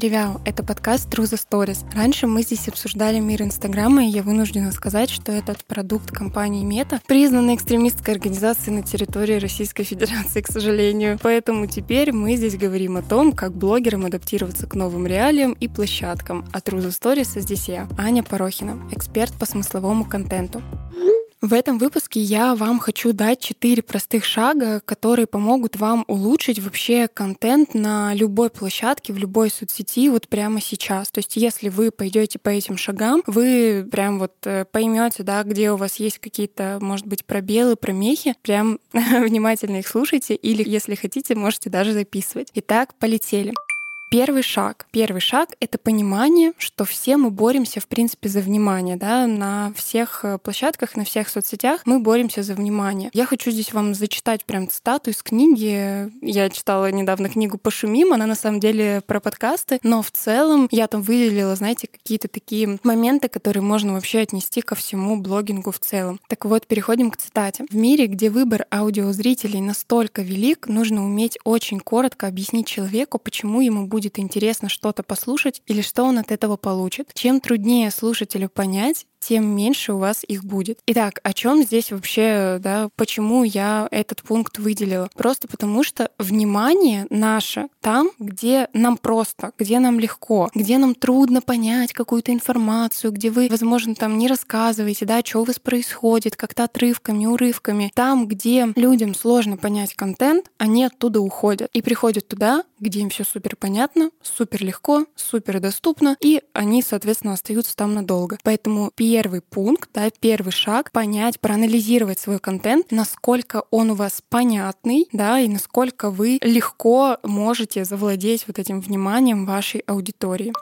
Привет! Это подкаст True Stories. Раньше мы здесь обсуждали мир Инстаграма, и я вынуждена сказать, что этот продукт компании Мета признан экстремистской организацией на территории Российской Федерации, к сожалению. Поэтому теперь мы здесь говорим о том, как блогерам адаптироваться к новым реалиям и площадкам. А True Stories здесь я, Аня Порохина, эксперт по смысловому контенту. В этом выпуске я вам хочу дать четыре простых шага, которые помогут вам улучшить вообще контент на любой площадке, в любой соцсети вот прямо сейчас. То есть если вы пойдете по этим шагам, вы прям вот э, поймете, да, где у вас есть какие-то, может быть, пробелы, промехи, прям внимательно их слушайте или, если хотите, можете даже записывать. Итак, полетели. Первый шаг. Первый шаг — это понимание, что все мы боремся, в принципе, за внимание. Да? На всех э, площадках, на всех соцсетях мы боремся за внимание. Я хочу здесь вам зачитать прям цитату из книги. Я читала недавно книгу «Пошумим», она на самом деле про подкасты, но в целом я там выделила, знаете, какие-то такие моменты, которые можно вообще отнести ко всему блогингу в целом. Так вот, переходим к цитате. В мире, где выбор аудиозрителей настолько велик, нужно уметь очень коротко объяснить человеку, почему ему будет будет интересно что-то послушать или что он от этого получит. Чем труднее слушателю понять, тем меньше у вас их будет. Итак, о чем здесь вообще, да, почему я этот пункт выделила? Просто потому что внимание наше там, где нам просто, где нам легко, где нам трудно понять какую-то информацию, где вы, возможно, там не рассказываете, да, что у вас происходит, как-то отрывками, урывками. Там, где людям сложно понять контент, они оттуда уходят и приходят туда, где им все супер понятно, супер легко, супер доступно, и они, соответственно, остаются там надолго. Поэтому первый пункт, да, первый шаг — понять, проанализировать свой контент, насколько он у вас понятный, да, и насколько вы легко можете завладеть вот этим вниманием вашей аудитории.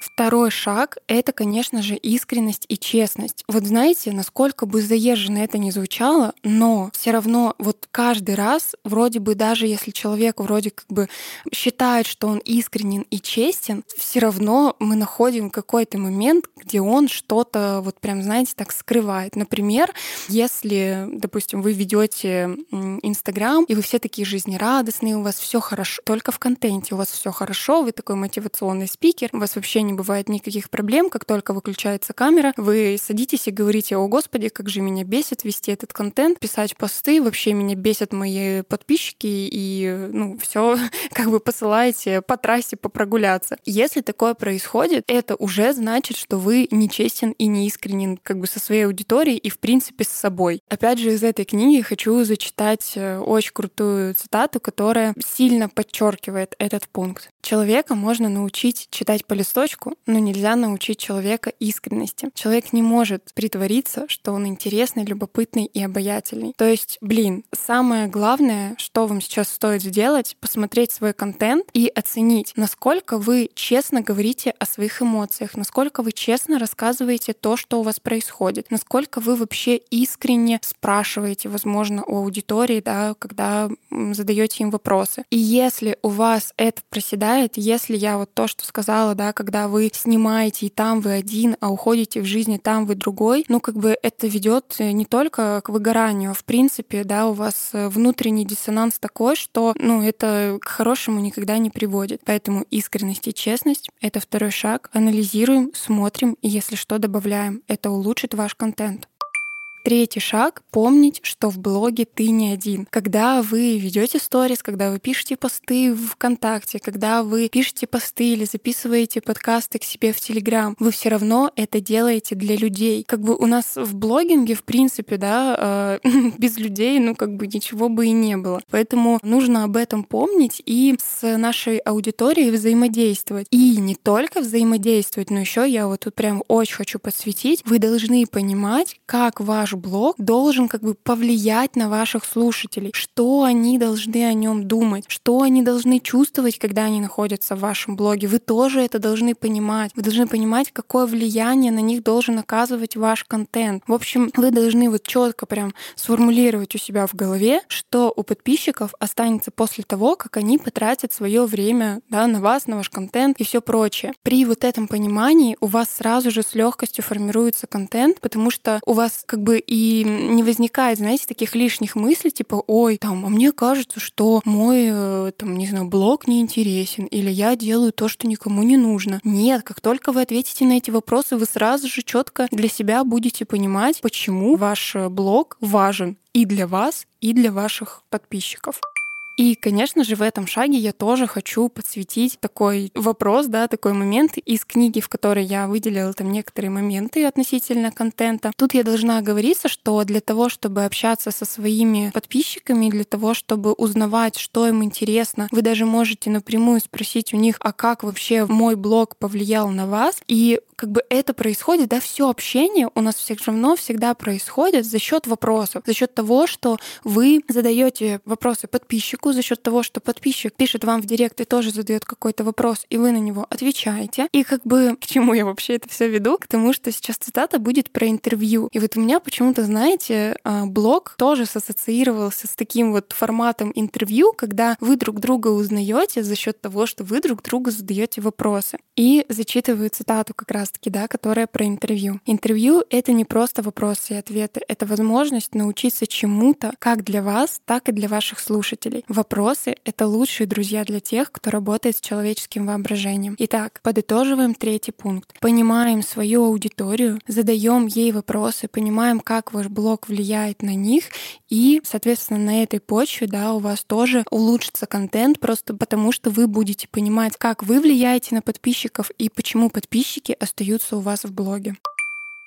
Второй шаг — это, конечно же, искренность и честность. Вот знаете, насколько бы заезженно это ни звучало, но все равно вот каждый раз, вроде бы даже если человек вроде как бы считает, что он искренен и честен, все равно мы находим какой-то момент, где он что-то вот прям, знаете, так скрывает. Например, если, допустим, вы ведете Инстаграм, и вы все такие жизнерадостные, у вас все хорошо, только в контенте у вас все хорошо, вы такой мотивационный спикер, у вас вообще не бывает никаких проблем, как только выключается камера, вы садитесь и говорите, о господи, как же меня бесит вести этот контент, писать посты, вообще меня бесят мои подписчики, и ну все как бы посылаете по трассе попрогуляться. Если такое происходит, это уже значит, что вы нечестен и неискренен как бы со своей аудиторией и в принципе с собой. Опять же, из этой книги хочу зачитать э, очень крутую цитату, которая сильно подчеркивает этот пункт. Человека можно научить читать по листочку, но нельзя научить человека искренности. Человек не может притвориться, что он интересный, любопытный и обаятельный. То есть, блин, самое главное, что вам сейчас стоит сделать, посмотреть свой контент и оценить, насколько вы честно говорите о своих эмоциях, насколько вы честно рассказываете то, что у вас происходит, насколько вы вообще искренне спрашиваете, возможно, у аудитории, да, когда задаете им вопросы. И если у вас это проседает, если я вот то, что сказала, да, когда вы снимаете, и там вы один, а уходите в жизни, там вы другой, ну, как бы это ведет э, не только к выгоранию, а в принципе, да, у вас э, внутренний диссонанс такой, что, ну, это к хорошему никогда не приводит. Поэтому искренность и честность — это второй шаг. Анализируем, смотрим, и если что, добавляем. Это улучшит ваш контент. Третий шаг — помнить, что в блоге ты не один. Когда вы ведете сторис, когда вы пишете посты в ВКонтакте, когда вы пишете посты или записываете подкасты к себе в Телеграм, вы все равно это делаете для людей. Как бы у нас в блогинге, в принципе, да, э, без людей, ну, как бы ничего бы и не было. Поэтому нужно об этом помнить и с нашей аудиторией взаимодействовать. И не только взаимодействовать, но еще я вот тут прям очень хочу подсветить, вы должны понимать, как ваш блог должен как бы повлиять на ваших слушателей, что они должны о нем думать, что они должны чувствовать, когда они находятся в вашем блоге. Вы тоже это должны понимать. Вы должны понимать, какое влияние на них должен оказывать ваш контент. В общем, вы должны вот четко прям сформулировать у себя в голове, что у подписчиков останется после того, как они потратят свое время да, на вас, на ваш контент и все прочее. При вот этом понимании у вас сразу же с легкостью формируется контент, потому что у вас как бы и не возникает, знаете, таких лишних мыслей, типа, ой, там, а мне кажется, что мой, э, там, не знаю, блог неинтересен, или я делаю то, что никому не нужно. Нет, как только вы ответите на эти вопросы, вы сразу же четко для себя будете понимать, почему ваш э, блог важен и для вас, и для ваших подписчиков. И, конечно же, в этом шаге я тоже хочу подсветить такой вопрос, да, такой момент из книги, в которой я выделила там некоторые моменты относительно контента. Тут я должна оговориться, что для того, чтобы общаться со своими подписчиками, для того, чтобы узнавать, что им интересно, вы даже можете напрямую спросить у них, а как вообще мой блог повлиял на вас. И как бы это происходит, да, все общение у нас все равно всегда происходит за счет вопросов, за счет того, что вы задаете вопросы подписчику, за счет того, что подписчик пишет вам в директ и тоже задает какой-то вопрос, и вы на него отвечаете. И как бы к чему я вообще это все веду? К тому, что сейчас цитата будет про интервью. И вот у меня почему-то, знаете, а, блог тоже ассоциировался с таким вот форматом интервью, когда вы друг друга узнаете за счет того, что вы друг другу задаете вопросы. И зачитываю цитату как раз-таки, да, которая про интервью. Интервью — это не просто вопросы и ответы, это возможность научиться чему-то как для вас, так и для ваших слушателей. Вопросы — это лучшие друзья для тех, кто работает с человеческим воображением. Итак, подытоживаем третий пункт. Понимаем свою аудиторию, задаем ей вопросы, понимаем, как ваш блог влияет на них, и, соответственно, на этой почве, да, у вас тоже улучшится контент, просто потому что вы будете понимать, как вы влияете на подписчиков и почему подписчики остаются у вас в блоге.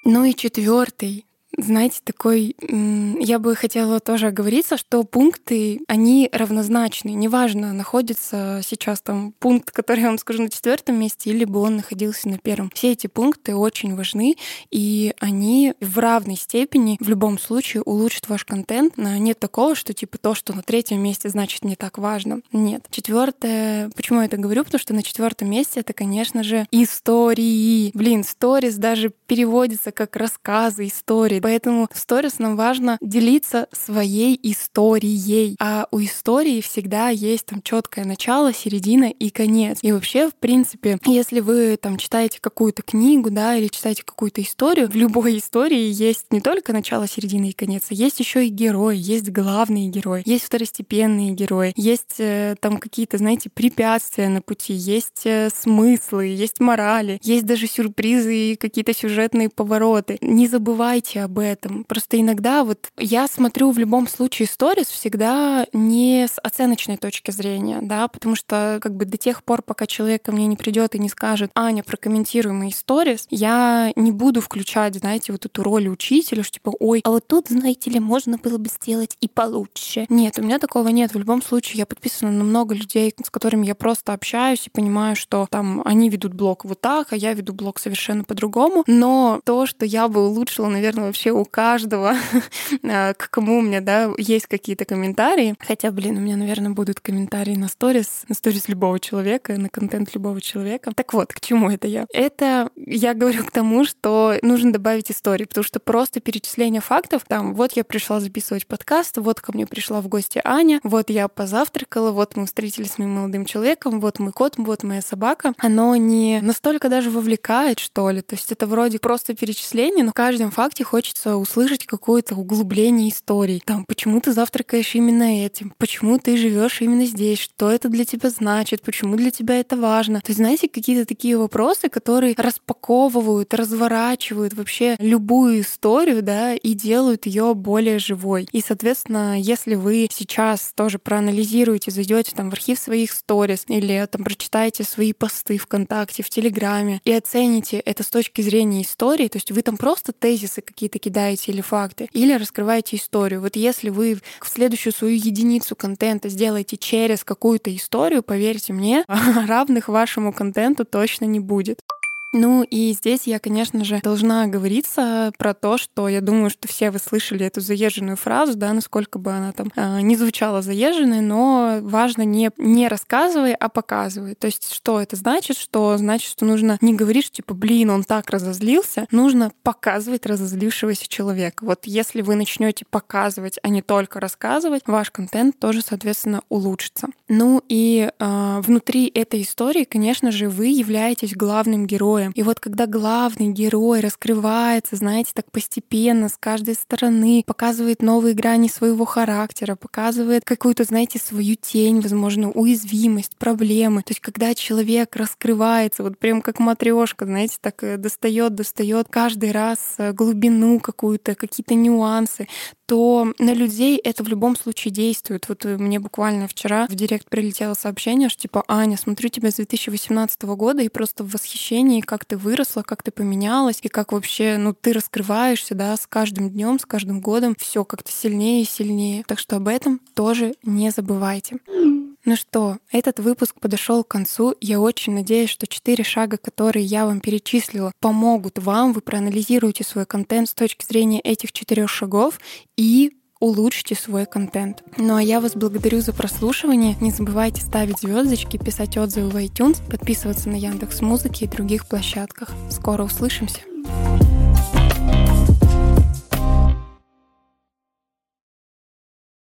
Ну и четвертый знаете, такой, я бы хотела тоже оговориться, что пункты, они равнозначны. Неважно, находится сейчас там пункт, который я вам скажу на четвертом месте, или бы он находился на первом. Все эти пункты очень важны, и они в равной степени в любом случае улучшат ваш контент. Нет такого, что типа то, что на третьем месте, значит не так важно. Нет. Четвертое, почему я это говорю? Потому что на четвертом месте это, конечно же, истории. Блин, сторис даже переводится как рассказы, истории Поэтому в сторис нам важно делиться своей историей. А у истории всегда есть там четкое начало, середина и конец. И вообще, в принципе, если вы там читаете какую-то книгу, да, или читаете какую-то историю, в любой истории есть не только начало, середина и конец, а есть еще и герой, есть главный герой, есть второстепенные герои, есть э, там какие-то, знаете, препятствия на пути, есть э, смыслы, есть морали, есть даже сюрпризы и какие-то сюжетные повороты. Не забывайте об об этом. Просто иногда вот я смотрю в любом случае сторис всегда не с оценочной точки зрения, да, потому что как бы до тех пор, пока человек ко мне не придет и не скажет, Аня, прокомментируй мои сторис, я не буду включать, знаете, вот эту роль учителя, что типа, ой, а вот тут, знаете ли, можно было бы сделать и получше. Нет, у меня такого нет. В любом случае я подписана на много людей, с которыми я просто общаюсь и понимаю, что там они ведут блог вот так, а я веду блог совершенно по-другому. Но то, что я бы улучшила, наверное, вообще вообще у каждого, а, к кому у меня, да, есть какие-то комментарии. Хотя, блин, у меня, наверное, будут комментарии на сторис, на сторис любого человека, на контент любого человека. Так вот, к чему это я? Это я говорю к тому, что нужно добавить истории, потому что просто перечисление фактов, там, вот я пришла записывать подкаст, вот ко мне пришла в гости Аня, вот я позавтракала, вот мы встретились с моим молодым человеком, вот мой кот, вот моя собака, оно не настолько даже вовлекает, что ли. То есть это вроде просто перечисление, но в каждом факте хочется хочется услышать какое-то углубление истории. Там, почему ты завтракаешь именно этим? Почему ты живешь именно здесь? Что это для тебя значит? Почему для тебя это важно? То есть, знаете, какие-то такие вопросы, которые распаковывают, разворачивают вообще любую историю, да, и делают ее более живой. И, соответственно, если вы сейчас тоже проанализируете, зайдете там в архив своих сторис или там прочитаете свои посты ВКонтакте, в Телеграме и оцените это с точки зрения истории, то есть вы там просто тезисы какие-то кидаете или факты, или раскрываете историю. Вот если вы в следующую свою единицу контента сделаете через какую-то историю, поверьте мне, равных вашему контенту точно не будет. Ну и здесь я, конечно же, должна говориться про то, что я думаю, что все вы слышали эту заезженную фразу, да, насколько бы она там э, не звучала заезженной, но важно не, не рассказывай, а показывай. То есть что это значит? Что значит, что нужно не говорить, что типа, блин, он так разозлился, нужно показывать разозлившегося человека. Вот если вы начнете показывать, а не только рассказывать, ваш контент тоже, соответственно, улучшится. Ну и э, внутри этой истории, конечно же, вы являетесь главным героем героем. И вот когда главный герой раскрывается, знаете, так постепенно, с каждой стороны, показывает новые грани своего характера, показывает какую-то, знаете, свою тень, возможно, уязвимость, проблемы. То есть когда человек раскрывается, вот прям как матрешка, знаете, так э, достает, достает каждый раз э, глубину какую-то, какие-то нюансы, то на людей это в любом случае действует. Вот э, мне буквально вчера в директ прилетело сообщение, что типа, Аня, смотрю тебя с 2018 года и просто в восхищении, как ты выросла, как ты поменялась, и как вообще, ну, ты раскрываешься, да, с каждым днем, с каждым годом, все как-то сильнее и сильнее. Так что об этом тоже не забывайте. Ну что, этот выпуск подошел к концу. Я очень надеюсь, что четыре шага, которые я вам перечислила, помогут вам. Вы проанализируете свой контент с точки зрения этих четырех шагов и улучшите свой контент. Ну а я вас благодарю за прослушивание. Не забывайте ставить звездочки, писать отзывы в iTunes, подписываться на Яндекс Музыки и других площадках. Скоро услышимся.